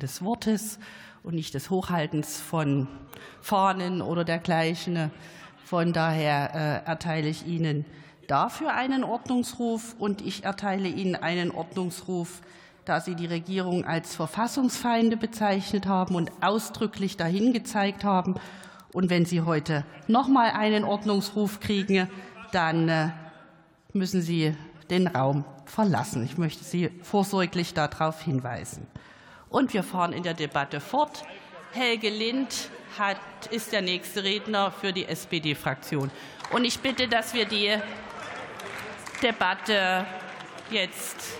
des Wortes und nicht des Hochhaltens von Fahnen oder dergleichen. Von daher äh, erteile ich Ihnen dafür einen Ordnungsruf und ich erteile Ihnen einen Ordnungsruf, da Sie die Regierung als Verfassungsfeinde bezeichnet haben und ausdrücklich dahin gezeigt haben. Und wenn Sie heute noch mal einen Ordnungsruf kriegen, dann äh, müssen Sie den Raum verlassen. Ich möchte Sie vorsorglich darauf hinweisen. Und wir fahren in der Debatte fort. Helge Lind hat, ist der nächste Redner für die SPD-Fraktion. Und ich bitte, dass wir die Debatte jetzt